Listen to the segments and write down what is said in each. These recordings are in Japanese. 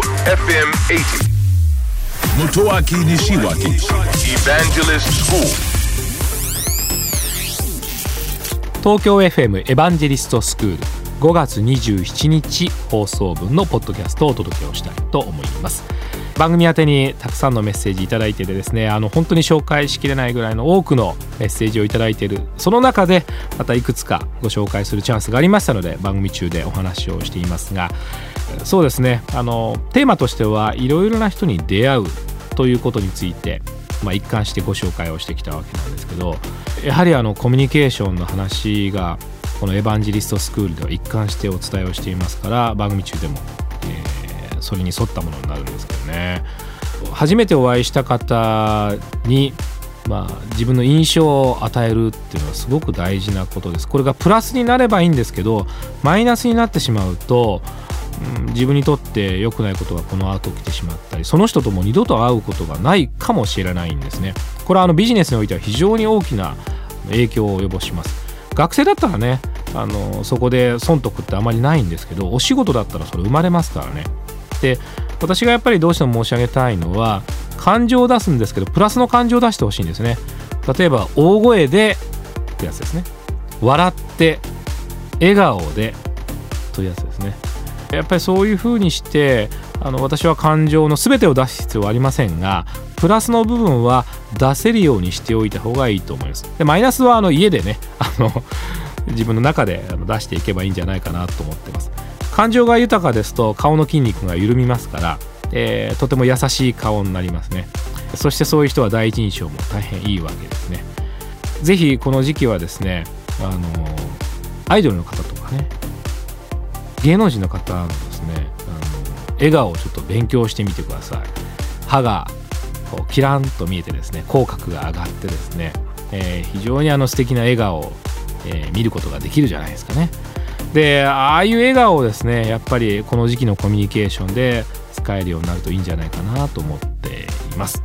FM80 Motoaki Nishiwaki. Evangelist School. 東京 FM エヴァンジェリストスクール5月27日放送分のポッドキャストをお届けをしたいと思います番組宛てにたくさんのメッセージいいててですねあの本当に紹介しきれないぐらいの多くのメッセージをいいている。その中でまたいくつかご紹介するチャンスがありましたので番組中でお話をしていますがそうですねあのテーマとしてはいろいろな人に出会うということについてまあ、一貫してご紹介をしてきたわけなんですけどやはりあのコミュニケーションの話がこのエヴァンジリストスクールでは一貫してお伝えをしていますから番組中でも、それに沿ったものになるんですけどね。初めてお会いした方に、まあ、自分の印象を与えるっていうのはすごく大事なことです。これがプラスになればいいんですけどマイナスになってしまうとうん自分にとって良くないことがこの後起きてしまったりその人とも二度と会うことがないかもしれないんですね。これはあのビジネスにおいては非常に大きな影響を及ぼします。学生だったらねあのそこで損得ってあまりないんですけどお仕事だったらそれ生まれますからね。で私がやっぱりどうしても申し上げたいのは感情を出すんですけどプラスの感情を出してほしいんですね。例えば大声でってやつですね。笑って笑顔でというやつですね。やっぱりそういうふうにしてあの私は感情の全てを出す必要はありませんがプラスの部分は出せるようにしておいた方がいいと思います。でマイナスはあの家でねあの自分の中で出していけばいいんじゃないかなと思ってます。感情が豊かですと顔の筋肉が緩みますから、えーとても優しい顔になりますね。そしてそういう人は第一印象も大変いいわけですね。ぜひこの時期はですねあのアイドルの方とかね芸能人の方のですねあの笑顔をちょっと勉強してみてください。歯がこうキランと見えてですね口角が上がってですね、えー非常にあの素敵な笑顔を、えー見ることができるじゃないですかね。でああいう笑顔をですねやっぱりこの時期のコミュニケーションで使えるようになるといいんじゃないかなと思っています。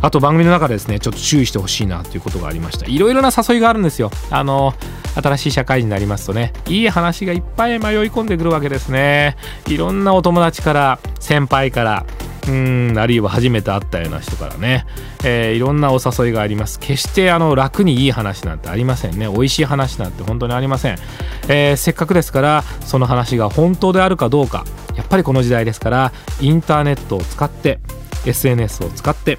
あと番組の中でですねちょっと注意してほしいなということがありました。いろいろな誘いがあるんですよ。あの新しい社会人になりますとねいい話がいっぱい迷い込んでくるわけですね。いろんなお友達から先輩からうんあるいは初めて会ったような人からね、えーいろんなお誘いがあります。決してあの楽にいい話なんてありませんね。美味しい話なんて本当にありません、えーせっかくですからその話が本当であるかどうか。やっぱりこの時代ですからインターネットを使って SNS を使って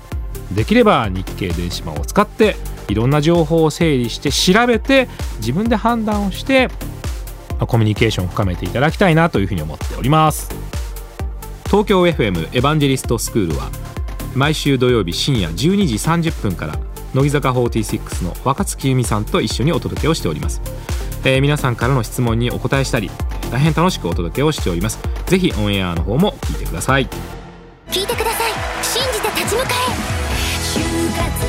できれば日経電子版を使っていろんな情報を整理して調べて自分で判断をしてコミュニケーションを深めていただきたいなというふうに思っております。東京 FM エヴァンジェリストスクールは毎週土曜日深夜12時30分から乃木坂46の若槻由美さんと一緒にお届けをしております、えー皆さんからの質問にお答えしたり大変楽しくお届けをしております。ぜひオンエアの方も聞いてください。聞いてください。信じて立ち向かえ。